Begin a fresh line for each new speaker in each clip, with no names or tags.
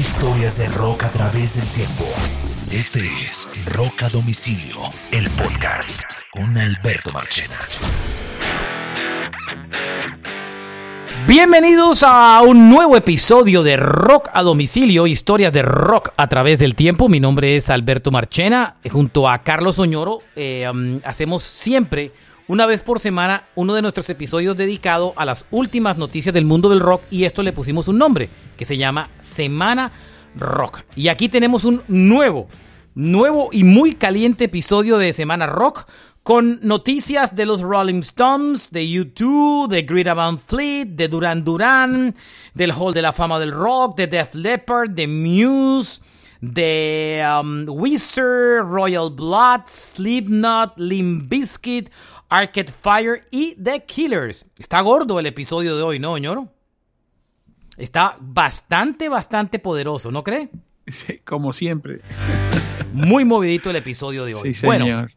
Historias de rock a través del tiempo. Este es Rock a Domicilio, el podcast con Alberto Marchena.
Bienvenidos a un nuevo episodio de Rock a Domicilio, historias de rock a través del tiempo. Mi nombre es Alberto Marchena. Junto a Carlos Oñoro eh, hacemos siempre, una vez por semana, uno de nuestros episodios dedicado a las últimas noticias del mundo del rock y esto le pusimos un nombre que se llama Semana Rock. Y aquí tenemos un nuevo, nuevo y muy caliente episodio de Semana Rock con noticias de los Rolling Stones, de U2, de Greta Van Fleet, de Duran Duran, del Hall de la Fama del Rock, de Def Leppard, de Muse, de um, Weezer, Royal Blood, Slipknot, Limp Bizkit, Arcade Fire y The Killers. Está gordo el episodio de hoy, ¿no, ñoro? Está bastante, bastante poderoso, ¿no cree?
Sí, como siempre.
Muy movidito el episodio de hoy.
Sí, señor.
Bueno,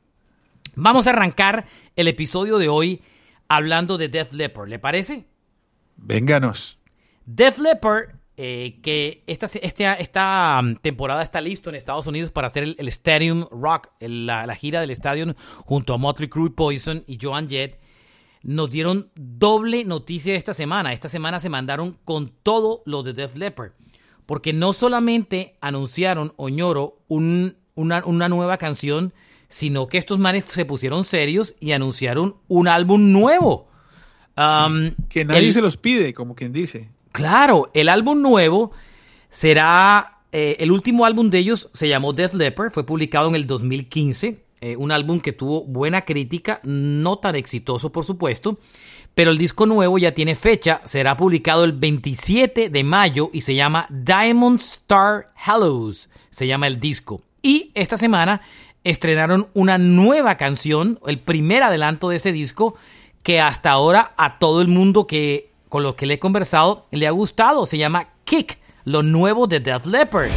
vamos a arrancar el episodio de hoy hablando de Def Leppard, ¿le parece?
Vénganos.
Def Leppard, eh, que esta, esta, esta um, temporada está listo en Estados Unidos para hacer el, el Stadium Rock, el- la, la gira del estadio junto a Motley Crue, Poison y Joan Jett, nos dieron doble noticia esta semana. Esta semana se mandaron con todo lo de Def Leppard. Porque no solamente anunciaron Oñoro un- una, una nueva canción, sino que estos manes se pusieron serios y anunciaron un álbum nuevo. Um,
Que nadie
el-
se los pide, como quien dice.
Claro, el álbum nuevo será. eh, el último álbum de ellos se llamó Death Leopard, fue publicado en el 2015. eh, un álbum que tuvo buena crítica, no tan exitoso, por supuesto. Pero el disco nuevo ya tiene fecha, será publicado el 27 de mayo y se llama Diamond Star Hallows. Se llama el disco. Y esta semana estrenaron una nueva canción, el primer adelanto de ese disco, que hasta ahora a todo el mundo que con lo que le he conversado le ha gustado. Se llama Kick, lo nuevo de Def Leppard.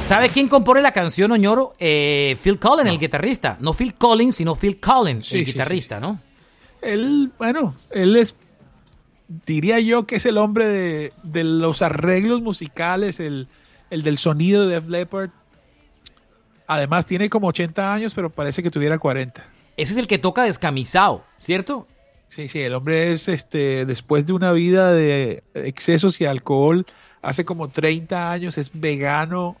¿Sabe quién compone la canción, Oñoro? Eh, Phil Collins, el guitarrista. No Phil Collins, sino Phil Collins,
Sí,
el guitarrista,
sí, sí.
¿no?
Él, bueno, él es, diría yo que es el hombre de, de los arreglos musicales, el, el del sonido de Def Leppard. Además tiene como 80 años, pero parece que tuviera 40.
Ese es el que toca descamisado, ¿cierto?
Sí, sí, el hombre es, este, después de una vida de excesos y alcohol, hace como 30 años, es vegano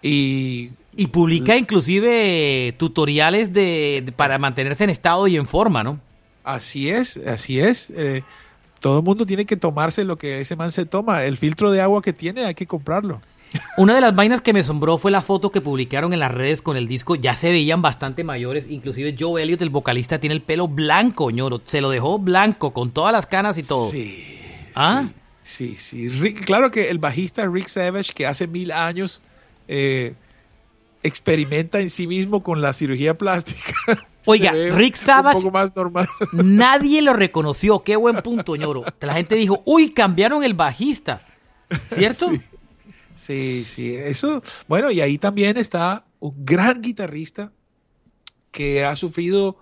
y
Y publica inclusive tutoriales de, de- para mantenerse en estado y en forma, ¿no?
Así es, así es. Eh, todo el mundo tiene que tomarse lo que ese man se toma. El filtro de agua que tiene hay que comprarlo.
Una de las vainas que me asombró fue la foto que publicaron en las redes con el disco. Ya se veían bastante mayores. Inclusive Joe Elliott, el vocalista, tiene el pelo blanco, ñoro. Se lo dejó blanco, con todas las canas y todo.
Sí.
¿Ah?
Sí, sí. Rick- claro que el bajista Rick Savage, que hace mil años eh, experimenta en sí mismo con la cirugía plástica.
Oiga, Rick Savage-
Un poco más normal.
Nadie lo reconoció. Qué buen punto, ñoro. La gente dijo, uy, cambiaron el bajista. ¿Cierto?
Sí. Sí, sí, eso. Bueno, y ahí también está un gran guitarrista que ha sufrido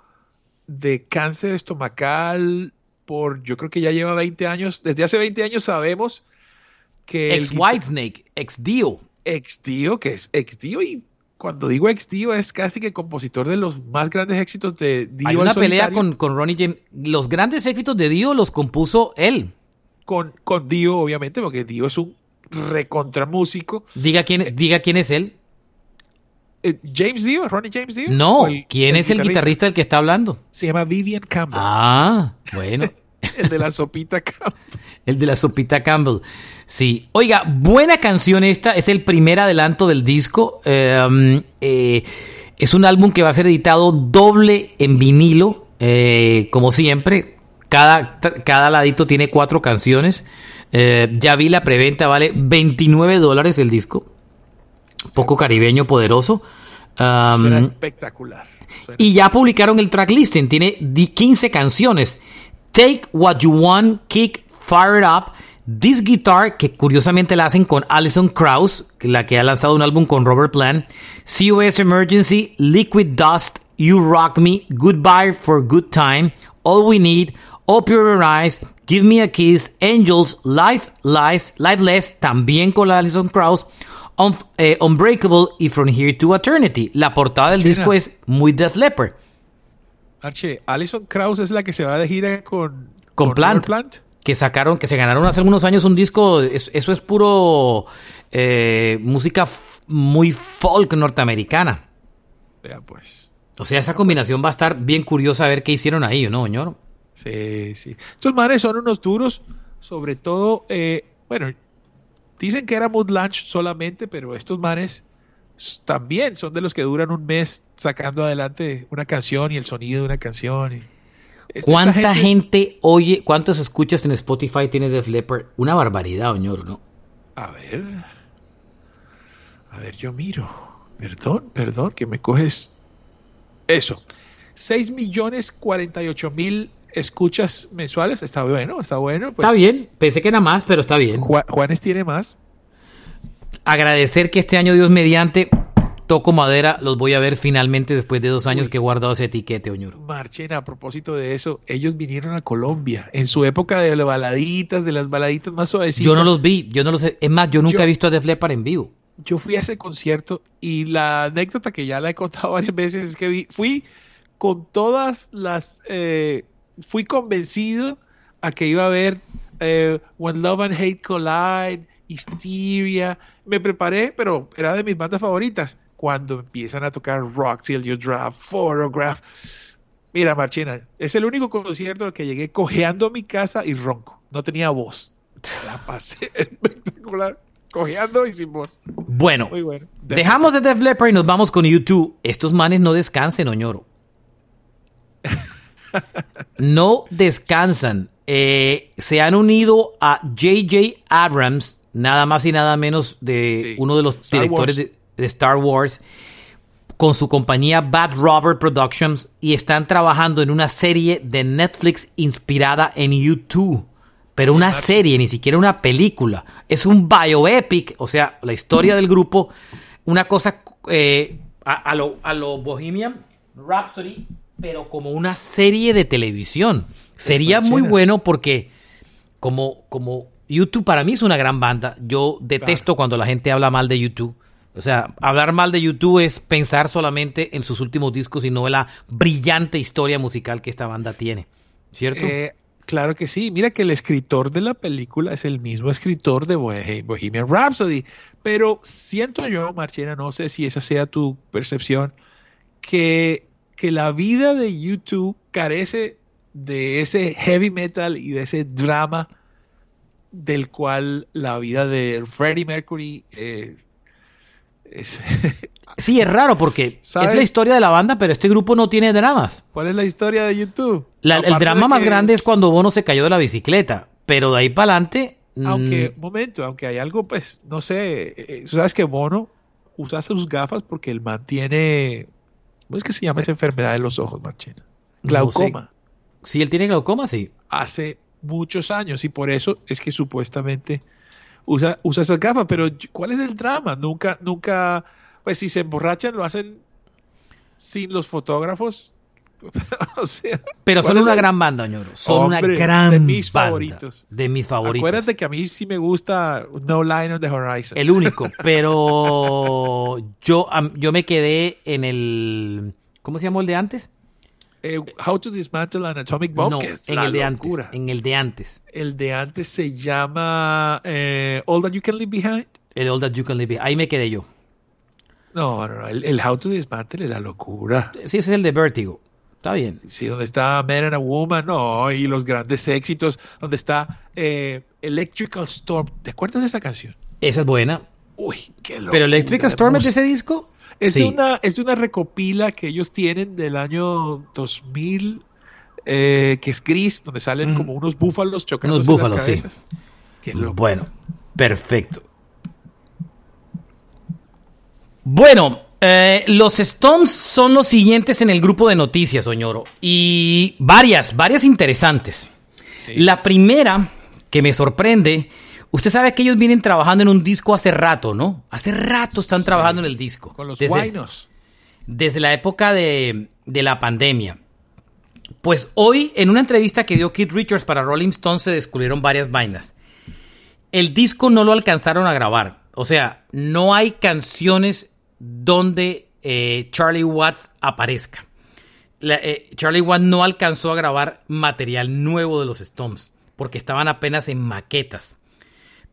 de cáncer estomacal por, yo creo que ya lleva 20 años. Desde hace 20 años sabemos que
Ex Whitesnake, ex Dio.
ex Dio, que es ex Dio, y cuando digo ex Dio es casi que compositor de los más grandes éxitos de Dio.
Hay una pelea con, con Ronnie James. Los grandes éxitos de Dio los compuso él.
con, con Dio, obviamente, porque Dio es un recontramúsico.
Diga quién, diga quién es él.
Eh, James Dio, Ronnie James Dio.
No,
¿O el-
¿quién es el guitarrista del que está hablando?
Se llama Vivian Campbell,
Ah, bueno,
el de la sopita Campbell.
el de la sopita Campbell. Sí, oiga, buena canción esta, es el primer adelanto del disco. Eh, um, eh, es un álbum que va a ser editado doble en vinilo, eh, como siempre. Cada, cada ladito tiene cuatro canciones. Eh, ya vi la preventa, vale 29 dólares el disco. Poco caribeño, poderoso. Um,
Suena espectacular. Suena-
y ya publicaron el track listing. Tiene di- 15 canciones. Take What You Want, Kick, Fire It Up, This Guitar, que curiosamente la hacen con Alison Krauss, la que ha lanzado un álbum con Robert Plant, COS Emergency, Liquid Dust, You Rock Me, Goodbye for Good Time, All We Need, Open Your Eyes, Give Me a Kiss, Angels, Life Lies, Lifeless, también con Alison Krauss, Un- eh, Unbreakable y From Here to Eternity. La portada del
China.
disco es muy Def Leppard.
Arche, Alison Krauss es la que se va de gira con,
Con
Robert
Plant. que sacaron, que se ganaron hace algunos años un disco, es- eso es puro eh, música muy folk norteamericana.
Vea pues.
O sea, esa combinación va a estar bien curiosa a ver qué hicieron ahí, ¿no, señor?
Sí, sí. Estos manes son unos duros, sobre todo, eh, bueno, dicen que era Mood Lunch solamente, pero estos manes s- también son de los que duran un mes sacando adelante una canción y el sonido de una canción. y- Esta-
¿Cuánta
esta
gente... oye, cuántos escuchas en Spotify tiene Def Leppard? Una barbaridad, señor, ¿no?
A ver. A ver, yo miro. Perdón, perdón, que me coges. Eso. 6 millones 48 mil escuchas mensuales. Está bueno, está bueno. pues,
está bien, pensé que era más, pero está bien.
Ju- Juanes tiene más.
Agradecer que este año, Dios mediante, toco madera, los voy a ver finalmente después de dos años
Uy.
que he guardado ese etiquete, señor.
Marchen, a propósito de eso, ellos vinieron a Colombia en su época de las baladitas, de las baladitas más suavecitas.
Yo no los vi, yo no los he... Es más, yo nunca
Yo-
he visto a Def Leppard en vivo.
Yo fui a ese concierto y la anécdota que ya la he contado varias veces es que vi- fui con todas las... eh, fui convencido a que iba a ver eh, When Love and Hate Collide, Hysteria. Me preparé, pero era de mis bandas favoritas. Cuando empiezan a tocar Rock Till You Drop, Photograph. Mira, Marchena, es el único concierto al que llegué cojeando a mi casa y ronco. No tenía voz. La pasé espectacular. Cojeando y sin voz.
Bueno,
Muy bueno.
dejamos de Def Leppard y nos vamos con YouTube. Estos manes no descansen, Oñoro. No descansan. Eh, se han unido a J.J. Abrams, nada más y nada menos de
Sí.
uno de los
Star
directores de, de Star Wars, con su compañía Bad Robert Productions, y están trabajando en una serie de Netflix inspirada en YouTube. Pero una serie, ni siquiera una película. Es un bioepic, o sea, la historia del grupo, una cosa eh, a, a lo, a lo Bohemian Rhapsody, pero como una serie de televisión. Sería muy bueno porque como, como YouTube para mí es una gran banda. Yo detesto cuando la gente habla mal de YouTube. O sea, hablar mal de YouTube es pensar solamente en sus últimos discos y no en la brillante historia musical que esta banda tiene. ¿Cierto?
Eh, claro que sí. Mira que el escritor de la película es el mismo escritor de Bohe- Bohemian Rhapsody. Pero siento yo, Marchena, no sé si esa sea tu percepción, que, que la vida de YouTube carece de ese heavy metal y de ese drama del cual la vida de Freddie Mercury eh, es...
Sí, es raro porque
¿Sabes?
es la historia de la banda, pero este grupo no tiene dramas.
¿Cuál es la historia de YouTube?
La- el drama más
que-
grande es cuando Bono se cayó de la bicicleta, pero de ahí para adelante...
Aunque,
mm,
momento, aunque hay algo, pues, no sé, eh, tú sabes que Bono usa sus gafas porque él mantiene, ¿cómo es que se llama esa enfermedad de los ojos, Marchena?
No
Glaucoma.
si él tiene glaucoma, sí.
Hace muchos años y por eso es que supuestamente usa, usa esas gafas, pero ¿cuál es el drama? Nunca, nunca, pues si se emborrachan lo hacen sin los fotógrafos. o sea,
Pero
¿cuál
son una
la-
gran banda, ñoro. Son
Hombre,
una gran
de mis
banda.
favoritos.
De mis favoritos.
Acuérdate que a mí sí me gusta No Line on the Horizon.
El único, pero yo, yo me quedé en el... ¿Cómo se llamó el de antes?
Eh, How to Dismantle an Atomic Bomb,
no,
que es
en
la
el de
locura.
antes. En el de antes.
El de antes se llama eh, All That You Can Leave Behind.
El All That You Can Live Behind. Ahí me quedé yo.
No, no, no. El, el How to Dismantle es la locura.
Sí, ese es el de Vertigo. Está bien.
Sí, donde está Man and a Woman, no, y los grandes éxitos, donde está eh, Electrical Storm. ¿Te acuerdas de esa canción?
Esa es buena.
Uy, qué loco.
Pero Electric Storm es de ese disco.
Es,
Sí.
de una, es de una recopila que ellos tienen del año 2000, eh, que es gris, donde salen
Ujú.
como unos búfalos chocando
Unos búfalos, sí.
Qué loco.
Bueno, perfecto. Bueno, eh, los Stones son los siguientes en el grupo de noticias, Oñoro. Y varias, varias interesantes.
Sí.
La primera que me sorprende. Usted sabe que ellos vienen trabajando en un disco hace rato, ¿no? Hace rato están trabajando en el disco.
Con los
desde,
guainos.
Desde la época de, de la pandemia. Pues hoy, en una entrevista que dio Keith Richards para Rolling Stone, se descubrieron varias vainas. El disco no lo alcanzaron a grabar. O sea, no hay canciones donde eh, Charlie Watts aparezca. La, eh, Charlie Watts no alcanzó a grabar material nuevo de los Stones porque estaban apenas en maquetas.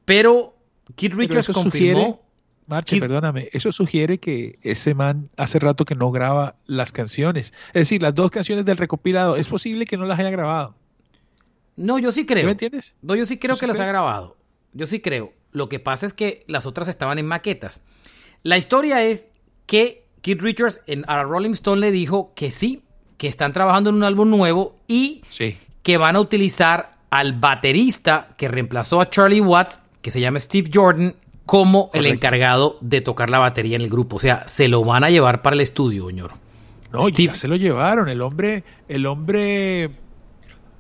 Pero Keith Richards
Pero eso
confirmó.
sugiere- Marche, perdóname, eso sugiere que ese man hace rato que no graba las canciones. Es decir, las dos canciones del recopilado, es posible que no las haya grabado.
No, yo sí
¿Sí
creo.
me entiendes?
No, yo sí creo
¿Tú sí
que las ha grabado. Yo sí creo. Lo que pasa es que las otras estaban en maquetas. La historia es que Keith Richards en, a Rolling Stone le dijo que sí, que están trabajando en un álbum nuevo y
Sí.
que van a utilizar al baterista que reemplazó a Charlie Watts, que se llama Steve Jordan, como el encargado de tocar la batería en el grupo. O sea, se lo van a llevar para el estudio, señor.
No,
Steve-
ya se lo llevaron. El hombre, el hombre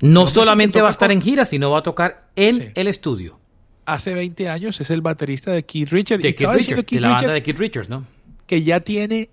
No solamente va a estar
con-
en gira, sino va a tocar en
Sí.
el estudio.
hace 20 años es el baterista de Keith Richards.
De
Y
Keith Richards,
Keith
de la banda de Keith Richards, ¿no?
que ya tiene,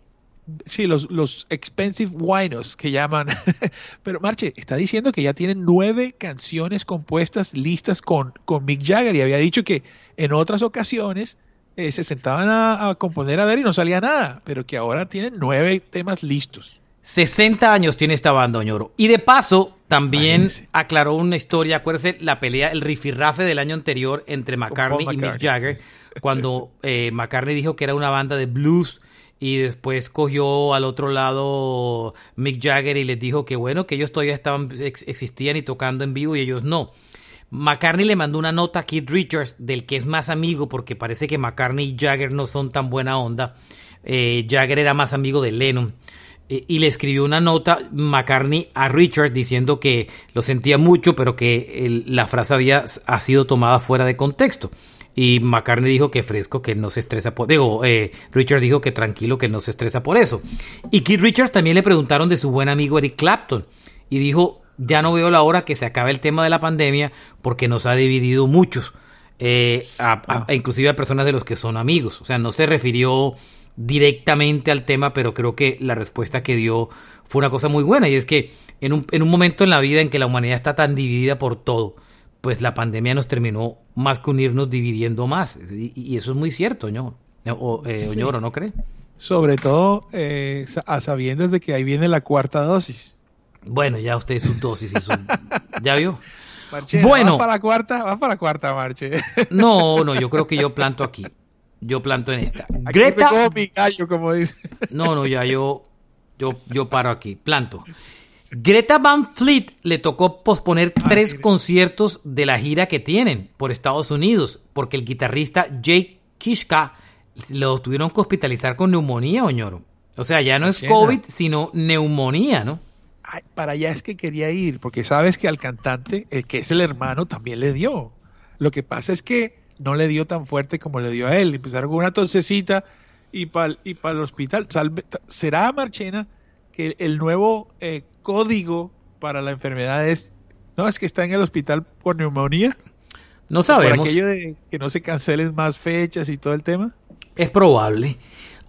sí, los, los expensive winos que llaman. Pero Marche, está diciendo que ya tiene nueve canciones compuestas listas con, con Mick Jagger y había dicho que en otras ocasiones eh, se sentaban a, a componer a ver y no salía nada, pero que ahora tienen nueve temas listos.
60 años tiene esta banda, Oñoro. Y de paso, también aclaró una historia. Acuérdese la pelea, el rifirrafe del año anterior entre McCartney y Mick. Jagger. Cuando eh, McCartney dijo que era una banda de blues y después cogió al otro lado Mick Jagger y les dijo que bueno, que ellos todavía estaban, ex- existían y tocando en vivo y ellos no. McCartney le mandó una nota a Keith Richards, del que es más amigo, porque parece que McCartney y Jagger no son tan buena onda. Eh, Jagger era más amigo de Lennon. Eh, y le escribió una nota McCartney a Richards diciendo que lo sentía mucho, pero que la frase había ha sido tomada fuera de contexto. Y McCartney dijo que fresco, que no se estresa por... Digo, eh, Richards dijo que tranquilo, que no se estresa por eso. Y Keith Richards también le preguntaron de su buen amigo Eric Clapton. Y dijo, ya no veo la hora que se acabe el tema de la pandemia porque nos ha dividido muchos. eh, a- a-
Ah.
inclusive a personas de los que son amigos. O sea, no se refirió directamente al tema, pero creo que la respuesta que dio fue una cosa muy buena. Y es que en un, en un momento en la vida en que la humanidad está tan dividida por todo, pues la pandemia nos terminó más que unirnos dividiendo más. Y, y eso es muy cierto, Oñoro. O, eh,
Sí.
Oñoro, ¿no cree?
Sobre todo eh, a sabiendas de que ahí viene la cuarta dosis.
Bueno, ya usted sus dosis y su... ¿Ya vio?
Marche,
Bueno.
¿vas para la cuarta? ¿Vas para la cuarta, Marche?
No, no, yo creo que yo planto aquí. Yo planto en esta.
Aquí me
Greta...
como mi gallo, como dice.
No, no, ya yo, yo, yo paro aquí, planto. Greta Van Fleet le tocó posponer tres
Greta.
conciertos de la gira que tienen por Estados Unidos, porque el guitarrista Jake Kishka lo tuvieron que hospitalizar con neumonía, Oñoro. O sea, ya no es. COVID, sino neumonía, ¿no?
Ay, para allá es que quería ir, porque sabes que al cantante, el que es el hermano, también le dio. Lo que pasa es que no le dio tan fuerte como le dio a él. Empezaron con una tosecita y para y el hospital. Salve- ¿Será, Marchena, que el nuevo eh, código para la enfermedad es, no, es que está en el hospital por neumonía?
No
Por
sabemos.
aquello de que no se cancelen más fechas y todo el tema.
Es probable.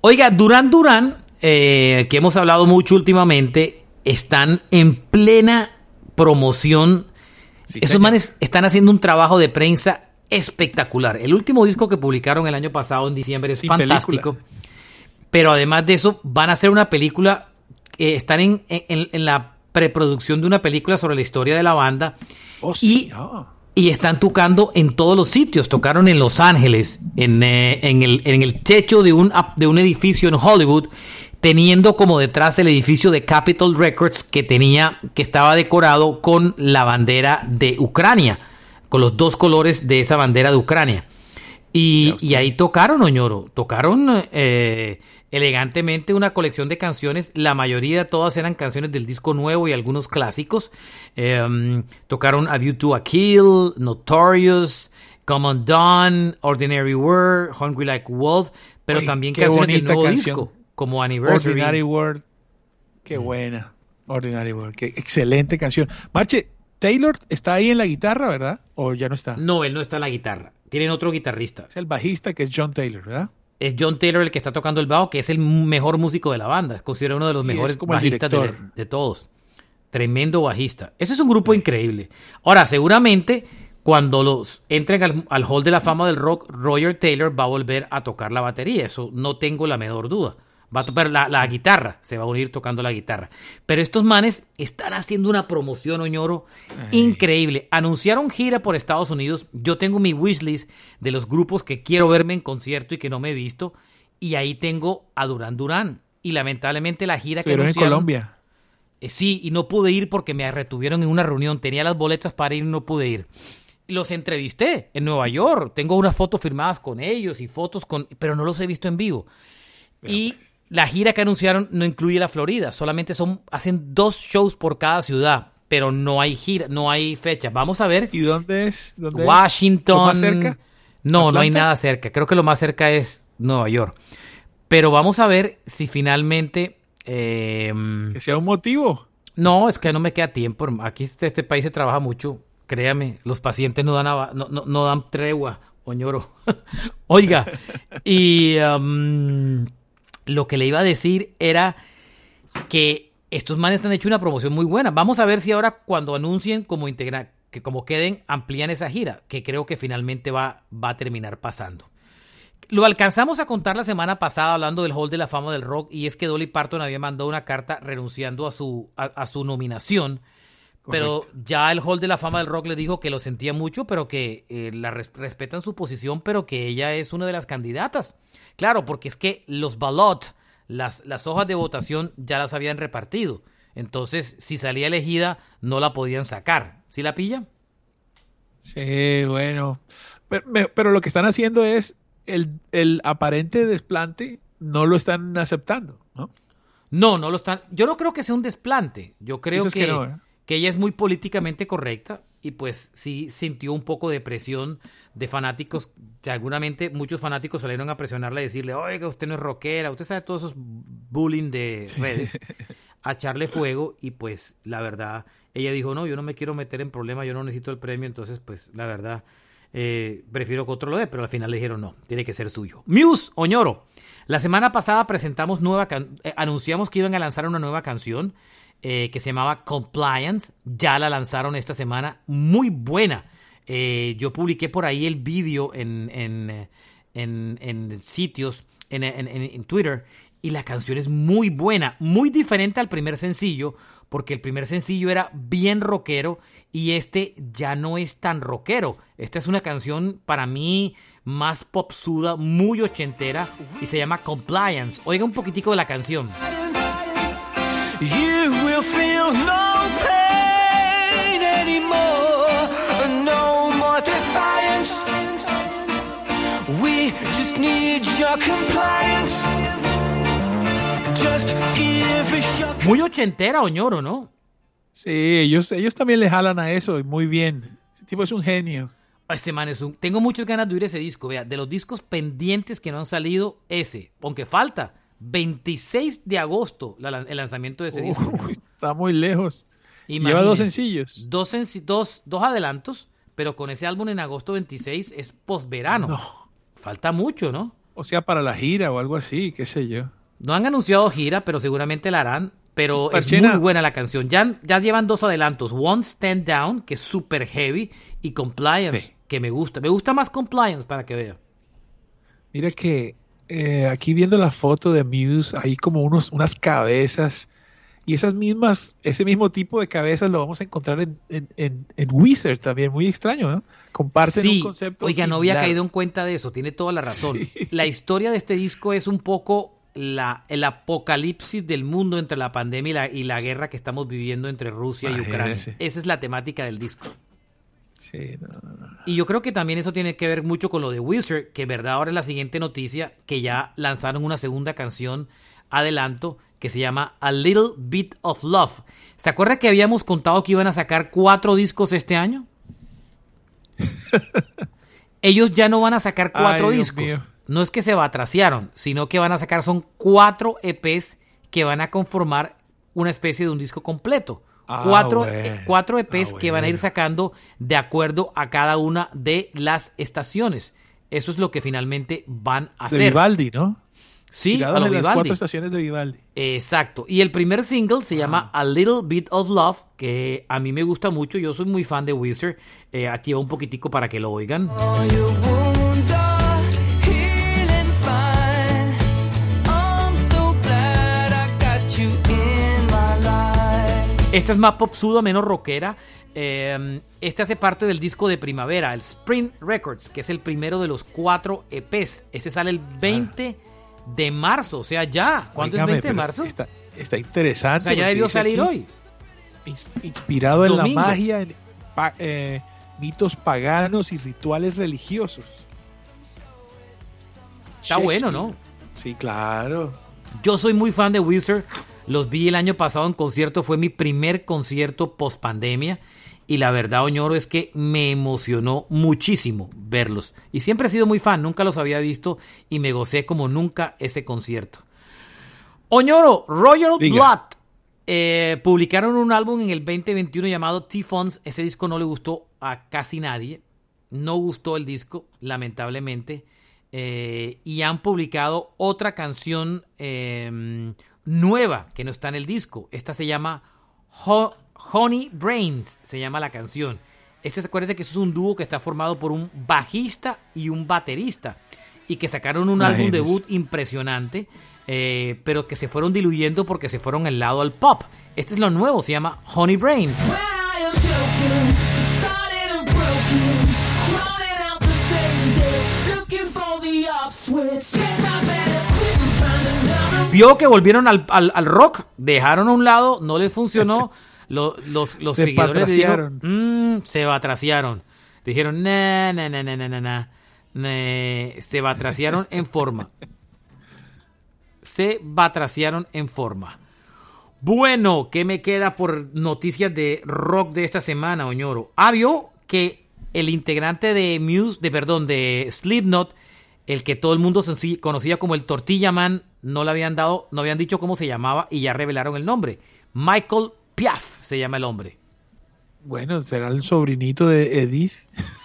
Oiga, Durán Durán, eh, que hemos hablado mucho últimamente, están en plena promoción.
Sí,
Esos
señor.
manes están haciendo un trabajo de prensa espectacular. El último disco que publicaron el año pasado, en diciembre, es
Sin
fantástico. Pero además de eso, van a hacer una película. Eh, están en, en- en la preproducción de una película sobre la historia de la banda.
Oh,
y-
ah.
Y están tocando en todos los sitios. Tocaron en Los Ángeles, en, eh, en el, en el techo de un, de un edificio en Hollywood, teniendo como detrás el edificio de Capitol Records que tenía, que estaba decorado con la bandera de Ucrania, con los dos colores de esa bandera de Ucrania. Y, ahí tocaron, Oñoro, tocaron eh, elegantemente una colección de canciones, la mayoría todas eran canciones del disco nuevo y algunos clásicos. Eh, tocaron A View to a Kill, Notorious, Come on Dawn, Ordinary World, Hungry Like Wolf, pero
Oye,
también canciones del nuevo
canción.
disco, como Anniversary.
Ordinary World. Qué buena. Ordinary World. Qué excelente canción. Marche, Taylor está ahí en la guitarra, ¿verdad? ¿O ya no está?
No, él no está en la guitarra. Tienen otro guitarrista.
Es el bajista que es John Taylor, ¿verdad?
Es John Taylor el que está tocando el bajo, que es el mejor músico de la banda. Es considerado uno de los mejores bajistas de, de, todos. Tremendo bajista. Ese es un grupo increíble. Ahora, seguramente cuando los entren al, Hall de la Fama del Rock, Roger Taylor va a volver a tocar la batería. Eso no tengo la menor duda. Va a tocar la, guitarra, se va a unir tocando la guitarra. Pero estos manes están haciendo una promoción, Oñoro, increíble. Anunciaron gira por Estados Unidos. Yo tengo mi wishlist de los grupos que quiero verme en concierto y que no me he visto. Y ahí tengo a Durán Durán. Y lamentablemente la gira que
anunciaron... en Colombia.
Eh, sí, y no pude ir porque me retuvieron en una reunión. Tenía las boletas para ir y no pude ir los entrevisté en Nueva York. Tengo unas fotos firmadas con ellos y fotos con, pero no los he visto en vivo. y pues. La gira que anunciaron no incluye la Florida, solamente son hacen dos shows por cada ciudad, pero no hay gira, no hay fecha. Vamos a ver.
¿Y dónde es? ¿Dónde
Washington.
más cerca?
No, no hay nada cerca. Creo que lo más cerca es Nueva York. Pero vamos a ver si finalmente em,
que sea un motivo.
No, es que no me queda tiempo. Aquí este, este país se trabaja mucho créame, los pacientes no dan, no, no, dan tregua, Oñoro. Oiga, y um, lo que le iba a decir era que estos manes han hecho una promoción muy buena. Vamos a ver si ahora cuando anuncien como integrar, que como queden, amplían esa gira, que creo que finalmente va, va a terminar pasando. Lo alcanzamos a contar la semana pasada hablando del Hall de la Fama del Rock y es que Dolly Parton había mandado una carta renunciando a su, a su nominación pero ya el Hall de la Fama del Rock le dijo que lo sentía mucho, pero que eh, la respetan su posición, pero que ella es una de las candidatas. Claro, porque es que los ballots, las, las hojas de votación ya las habían repartido. Entonces, si salía elegida, no la podían sacar. ¿Sí la pilla?
Sí, bueno. Pero, lo que están haciendo es el, el, aparente desplante, no lo están aceptando, ¿no?
No, no lo están. Yo no creo que sea un desplante. Yo creo que, ¿eh? Que ella es muy políticamente correcta y pues sí sintió un poco de presión de fanáticos. Seguramente muchos fanáticos salieron a presionarla y decirle, oiga, usted no es rockera, usted sabe todos esos bullying de redes, a echarle fuego y pues la verdad, ella dijo, no, yo no me quiero meter en problemas, yo no necesito el premio, entonces pues la verdad, eh, prefiero que otro lo dé, pero al final le dijeron, no, tiene que ser suyo. Muse, Oñoro. La semana pasada presentamos nueva, eh, anunciamos que iban a lanzar una nueva canción eh, que se llamaba Compliance. Ya la lanzaron esta semana. Muy buena. Eh, yo publiqué por ahí el vídeo en, en, en, sitios, en, en, Twitter. Y la canción es muy buena. Muy diferente al primer sencillo. Porque el primer sencillo era bien rockero. Y este ya no es tan rockero. Esta es una canción para mí más popsuda, muy ochentera. Y se llama Compliance. Oiga un poquitico de la canción. You will feel no pain anymore, no more defiance. We just need your compliance. Just give. Muy ochentera, Oñoro, ¿no?
Sí, ellos, ellos también le jalan a eso y muy bien. Ese tipo es un genio.
Este man es un... Tengo muchas ganas de oír ese disco. Vea, de los discos pendientes que no han salido, ese. Aunque falta. 26 de agosto el lanzamiento de ese disco.
Está muy lejos. Lleva dos sencillos.
Dos, dos, dos adelantos, pero con ese álbum en agosto 26 es posverano. No. Falta mucho, ¿no?
O sea, para la gira o algo así, qué sé yo.
No han anunciado gira, pero seguramente la harán. Pero es muy buena la canción. Ya, ya llevan dos adelantos. One Stand Down, que es super heavy, y Compliance, que me gusta. Me gusta más Compliance para que vea.
Mira que eh, aquí viendo la foto de Muse, hay como unos, unas cabezas. Y esas mismas, ese mismo tipo de cabezas lo vamos a encontrar en, en, Wizard también, muy extraño, ¿no? Comparten un concepto.
Oiga, no había caído en cuenta de eso, tiene toda la razón. La historia de este disco es un poco la, el apocalipsis del mundo entre la pandemia y la, y la guerra que estamos viviendo entre Rusia y Ucrania. Esa es la temática del disco. Y yo creo que también eso tiene que ver mucho con lo de Wizard, que verdad ahora es la siguiente noticia, que ya lanzaron una segunda canción, adelanto, que se llama A Little Bit of Love. ¿Se acuerda que habíamos contado que iban a sacar cuatro discos este año? Ellos ya no van a sacar cuatro discos. No es que se batraciaron, sino que van a sacar son cuatro EPs que van a conformar una especie de un disco completo
Ah,
cuatro,
bueno.
eh, cuatro EPs
Ah,
que van a ir sacando de acuerdo a cada una de las estaciones. Eso es lo que finalmente van a
De
hacer.
Vivaldi, ¿no?
Sí,
Tirados
a lo
en las cuatro estaciones de Vivaldi.
Exacto. Y el primer single se llama
Ah.
A Little Bit of Love, que a mí me gusta mucho. Yo soy muy fan de Wizard. Eh, aquí va un poquitico para que lo oigan.
All
Esta es más popsuda, menos rockera. Eh, este hace parte del disco de primavera, el Spring Records, que es el primero de los cuatro EPs. Este sale el 20 de marzo, o sea, ya. ¿Cuándo
Óigame,
es 20 de marzo?
Está, está interesante.
o sea, ya debió salir
aquí,
hoy.
ins- Inspirado en la magia, en pa- eh, mitos paganos y rituales religiosos.
Está bueno. ¿no?
Sí, claro.
Yo soy muy fan de Wizard. Los vi el año pasado en concierto. Fue mi primer concierto post pandemia. Y la verdad, Oñoro, es que me emocionó muchísimo verlos. Y siempre he sido muy fan. Nunca los había visto. Y me gocé como nunca ese concierto. Oñoro, Royal. Blood. eh, publicaron un álbum en el 2021 llamado T-Fonts. Ese disco no le gustó a casi nadie. No gustó el disco, lamentablemente. Eh, y han publicado otra canción eh, nueva que no está en el disco. Esta se llama Ho- Honey Brains, se llama la canción. Este acuerda que es un dúo que está formado por un bajista y un baterista. Y que sacaron un álbum debut impresionante, eh, pero que se fueron diluyendo porque se fueron al lado al pop. Este es lo nuevo, se llama Honey Brains.
When I am joking, started and broken, crawling out the same ditch, looking for the off switch. Guess I better
Vio que volvieron al, al- al rock, dejaron a un lado, no les funcionó. Lo- los los
Se
seguidores dijeron. "Mm, se batraciaron. Dijeron, na, na, na, na, na, na, na. Se batraciaron en forma. Se batraciaron en forma. Bueno, ¿qué me queda por noticias de rock de esta semana, Oñoro? Ah, vio que el integrante de Muse, de perdón, de Slipknot, el que todo el mundo conocía como el Tortilla Man, no le habían dado, no habían dicho cómo se llamaba y ya revelaron el nombre. Michael Piaf se llama el hombre.
Bueno, será el sobrinito de Edith.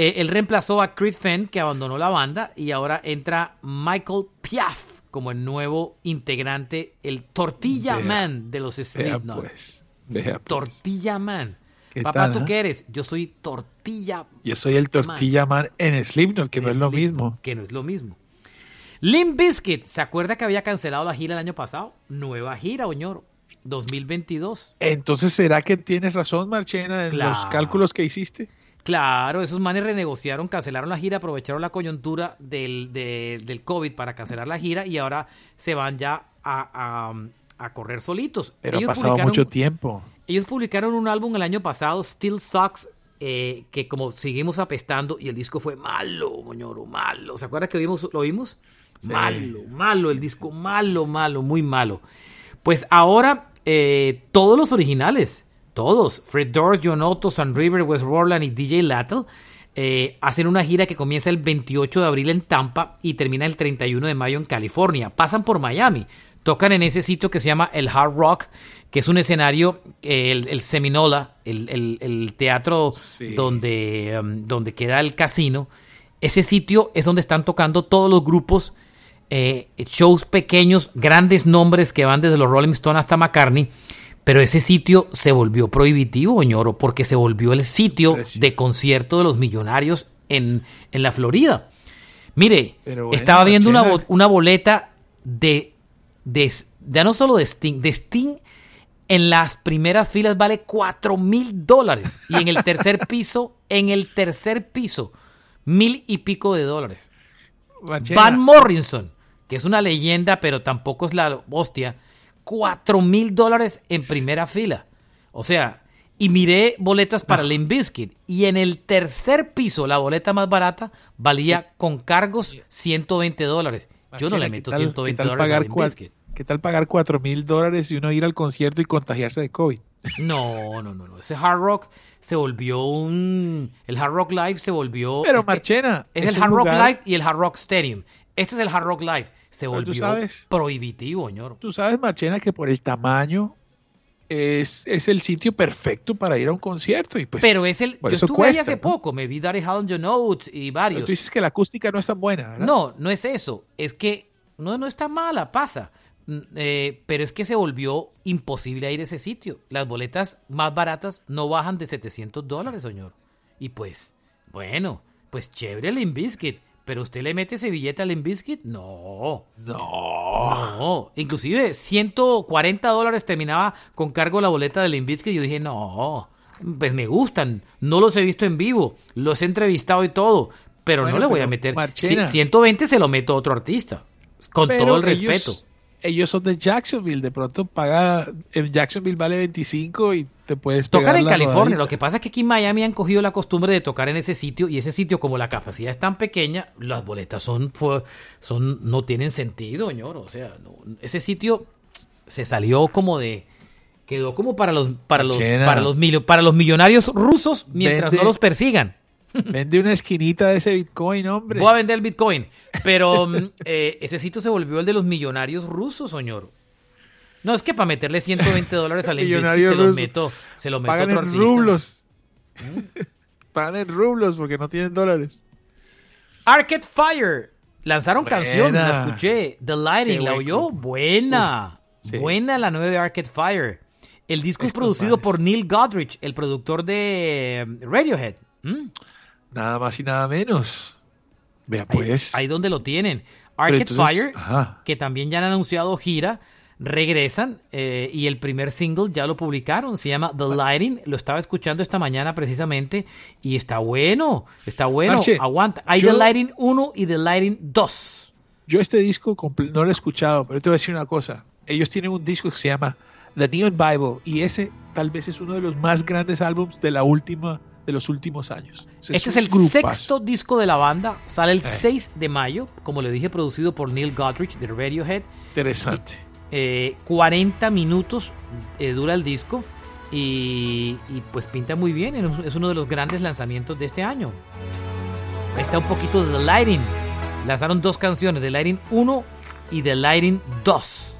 Eh, él reemplazó a Chris Fenn, que abandonó la banda, y ahora entra Michael Piaf como el nuevo integrante, el Tortilla
Vea,
Man de los Slipknot.
pues. Pues.
Tortilla Man.
¿Qué
Papá,
tal,
¿tú
ah?
qué eres? Yo soy Tortilla
Yo soy el Tortilla Man en Slipknot, que no es lo mismo.
Que no es lo mismo. Limp Bizkit, ¿se acuerda que había cancelado la gira el año pasado? Nueva gira, Oñoro, 2022.
Entonces, ¿será que tienes razón, Marchena, en los cálculos que hiciste?
Claro, esos manes renegociaron, cancelaron la gira, aprovecharon la coyuntura del, de- del COVID para cancelar la gira y ahora se van ya a, a- a correr solitos.
Pero ha pasado mucho tiempo.
Ellos publicaron un álbum el año pasado, Still Sucks, eh, que como seguimos apestando y el disco fue malo, moñoro, malo. ¿Se acuerda que vimos, lo vimos?
Sí.
Malo, malo, el disco malo, malo, muy malo. Pues ahora eh, todos los originales, todos, Fred Durst, John Otto, Sun River, West Roland y DJ Lattle, eh, hacen una gira que comienza el 28 de abril en Tampa y termina el 31 de mayo en California. Pasan por Miami, tocan en ese sitio que se llama el Hard Rock, que es un escenario, el, el Seminola, el, el- el teatro
Sí.
donde, um, donde queda el casino. Ese sitio es donde están tocando todos los grupos, eh, shows pequeños, grandes nombres que van desde los Rolling Stones hasta McCartney. Pero ese sitio se volvió prohibitivo, Oñoro, porque se volvió el sitio de concierto de los millonarios en, en la Florida. Mire,
bueno,
estaba viendo una, bo- una boleta de, de, ya no solo de Sting, de Sting en las primeras filas vale 4 mil dólares y en el tercer piso, en el tercer piso, mil y pico de dólares. Van Morrison, que es una leyenda, pero tampoco es la hostia, 4 mil dólares en primera fila. O sea, y miré boletas para Limp Bizkit y en el tercer piso, la boleta más barata valía con cargos 120 dólares. Yo no le
¿qué
meto
tal-
120
qué tal
dólares a Limp Bizkit.
¿Qué tal pagar cuatro mil dólares y uno ir al concierto y contagiarse de COVID?
No, no, no, no. Ese Hard Rock se volvió un... El Hard Rock Live se volvió...
Pero Marchena,
Es,
es
el Hard Rock Live y el Hard Rock Stadium. Este es el Hard Rock Live. Se
Pero
volvió
sabes-
prohibitivo, ñoro.
Tú sabes, Marchena, que por el tamaño es, es el sitio perfecto para ir a un concierto. Y pues,
Pero es el. Yo estuve ahí
cuesta,
hace
¿no?
poco, me vi Daddy Hall Your Notes y
Pero
varios.
tú dices que la acústica no es tan buena, ¿verdad?
No, no es eso. Es que no, no está mala, pasa. Mm, eh, pero es que se volvió imposible ir a ese sitio. Las boletas más baratas no bajan de 700 dólares, señor. Y pues, bueno, pues chévere el Limbiskit. Pero usted le mete ese billete al Limbiskit? No.
No.
No, inclusive 140 dólares terminaba con cargo la boleta del Inviskit y yo dije, no, pues me gustan, no los he visto en vivo, los he entrevistado y todo, pero
Bueno,
no le voy a meter,
Marchena.
ci- 120 se lo meto a otro artista, con todo el
ellos-
respeto.
Ellos son de Jacksonville, de pronto paga, en Jacksonville vale 25 y te puedes
Tocar en California,
rodadita.
lo que pasa es que aquí en Miami han cogido la costumbre de tocar en ese sitio y ese sitio como la capacidad es tan pequeña, las boletas son, son no tienen sentido, señor, o sea, no- ese sitio se salió como de quedó como para los para los
Chena.
para los para los millonarios rusos mientras no los persigan.
Vende una esquinita de ese Bitcoin, hombre.
Voy a vender el Bitcoin, pero mm, eh, ese sitio se volvió el de los millonarios rusos, señor. No, es que para meterle 120 dólares al
Millonarios
se lo
rusos.
meto, se lo meto
Pagan
otro
en
artista.
rublos. Pagan en rublos porque no tienen dólares.
Arcade Fire. Lanzaron
Buena.
canción, la escuché. The Lighting, ¿la oyó? Buena.
Uf, sí.
Buena la nueva de Arcade Fire. El disco es producido
manes.
por Neil Godrich, el productor de eh, Radiohead. ¿Mm?
Nada más y nada menos. Vea
Ahí-
pues.
Ahí, donde lo tienen. Arcade
entonces-
Fire,
ajá.
que también ya han anunciado gira, regresan eh, y el primer single ya lo publicaron. Se llama The Lighting. Lo estaba escuchando esta mañana precisamente y está bueno. Está bueno.
Marche,
Aguanta. Hay
yo-
The Lighting 1 y The Lighting 2.
Yo este disco no lo he escuchado, pero te voy a decir una cosa. Ellos tienen un disco que se llama The Neon Bible y ese tal vez es uno de los más grandes álbumes de la última de los últimos años.
Este es el
grupazo.
sexto disco de la banda. Sale el
Eh.
6 de mayo. Como le dije, producido por Neil Godrich de Radiohead.
Interesante.
Eh, 40 minutos eh, dura el disco. Y, y, pues pinta muy bien. Es uno de los grandes lanzamientos de este año. Ahí está un poquito de The Lighting. Lanzaron dos canciones, The Lighting 1 y The Lighting 2.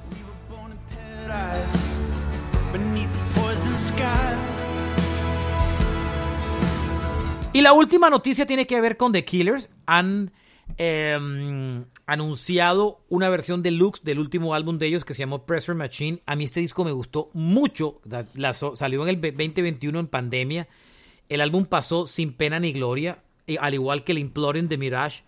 Y la última noticia tiene que ver con The Killers. Han eh, anunciado una versión deluxe del último álbum de ellos que se llamó Pressure Machine. A mí este disco me gustó mucho. La- salió en el 2021 en pandemia. El álbum pasó sin pena ni gloria, al igual que el Imploring de Mirage.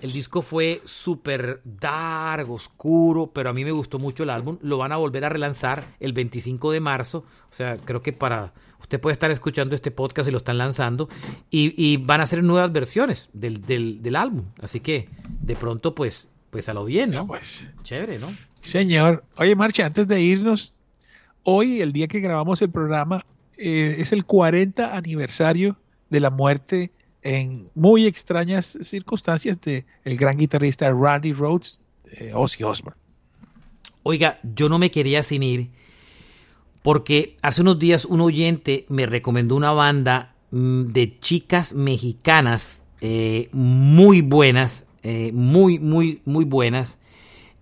El disco fue súper dark, oscuro, pero a mí me gustó mucho el álbum. Lo van a volver a relanzar el 25 de marzo. O sea, creo que para... Usted puede estar escuchando este podcast y lo están lanzando. Y, y van a hacer nuevas versiones del, del, del álbum. Así que, de pronto, pues, pues a lo bien, ¿no?
pues.
Chévere, ¿no?
Señor, oye Marcha, antes de irnos, hoy, el día que grabamos el programa, eh, es el 40 aniversario de la muerte en muy extrañas circunstancias de el gran guitarrista Randy Rhodes, eh, Ozzy Osbourne.
Oiga, yo no me quería sin ir porque hace unos días un oyente me recomendó una banda mm, de chicas mexicanas eh, muy buenas, eh, muy, muy, muy buenas.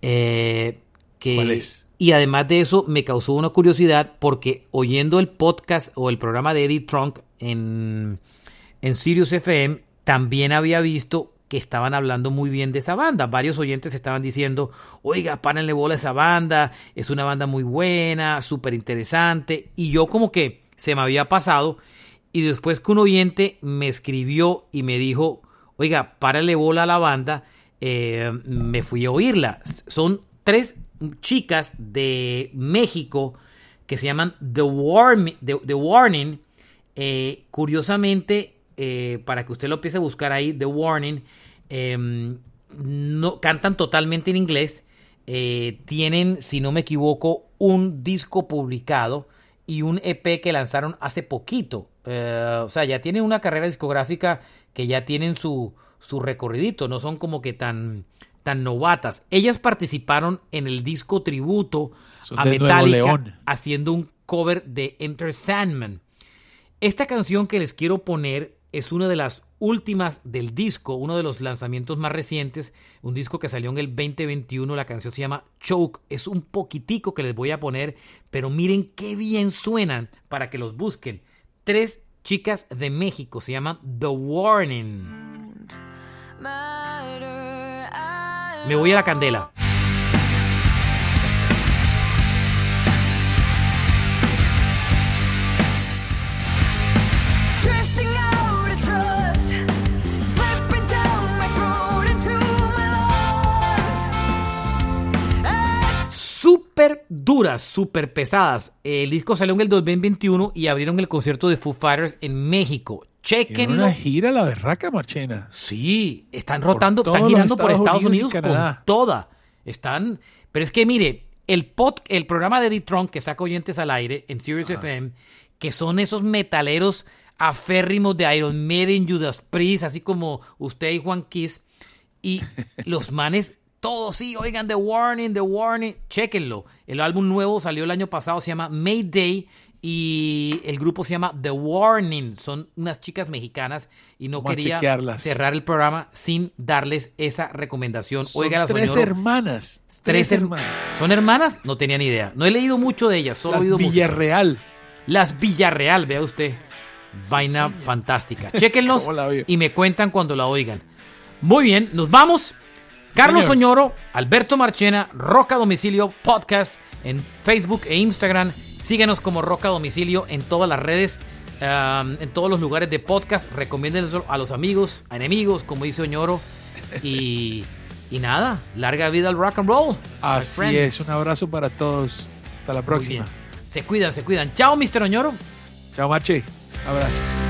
eh, que,
¿Cuál es?
Y además de eso me causó una curiosidad porque oyendo el podcast o el programa de Eddie Trunk en, en Sirius FM también había visto que estaban hablando muy bien de esa banda. Varios oyentes estaban diciendo, oiga, párenle bola a esa banda, es una banda muy buena, súper interesante. Y yo como que se me había pasado. Y después que un oyente me escribió y me dijo, oiga, párale bola a la banda, eh, me fui a oírla. Son tres chicas de México que se llaman The- The Warning. Eh, curiosamente, eh, para que usted lo empiece a buscar ahí, The Warning, eh, no, cantan totalmente en inglés. eh, tienen, si no me equivoco, un disco publicado y un EP que lanzaron hace poquito. Eh, o sea, ya tienen una carrera discográfica que ya tienen su, su recorridito, no son como que tan, tan novatas. Ellas participaron en el disco tributo
Son
a Metallica haciendo un cover de Enter Sandman. Esta canción que les quiero poner es una de las últimas del disco, uno de los lanzamientos más recientes, un disco que salió en el 2021, la canción se llama Choke, es un poquitico que les voy a poner, pero miren qué bien suenan para que los busquen. Tres chicas de México, se llaman The Warning. Me voy a la candela. Súper duras, súper pesadas. El disco salió en el 2021 y abrieron el concierto de Foo Fighters en México.
Tiene
Chequenlo.
una gira la berraca, Marchena.
Sí, están rotando, están girando por
Estados Unidos
Unidos, con toda. Están, pero es que mire, el pod, el programa de D-Tron que saca oyentes al aire en Sirius FM, que son esos metaleros aférrimos de Iron Maiden, Judas Priest, así como usted y Juan Kiss, y los manes, todos sí, oigan, The Warning, The Warning, chequenlo. El álbum nuevo salió el año pasado, se llama Mayday, y el grupo se llama The Warning. Son unas chicas mexicanas, y no
Vamos
quería cerrar el programa sin darles esa recomendación.
Son
Oiga,
tres hermanas.
Tres
Tres
hermanas. ¿Son hermanas? No tenía ni idea. No he leído mucho de ellas, solo he oído música.
Villarreal.
Las Villarreal, vea usted. Vaina fantástica. Chequenlos
¿Cómo la vio?
y me cuentan cuando la oigan. Muy bien, nos vamos. Carlos
Señor.
Oñoro, Alberto Marchena, Roca Domicilio Podcast en Facebook e Instagram. Síguenos como Roca Domicilio en todas las redes, um, en todos los lugares de podcast. Recomiéndenlo a los amigos, a enemigos, como dice Oñoro. Y, y nada, larga vida al rock and roll.
Así es. Un abrazo para todos. Hasta la próxima.
Se cuidan, se cuidan. Chao, Mr. Oñoro.
Chao, Marche. Abrazo.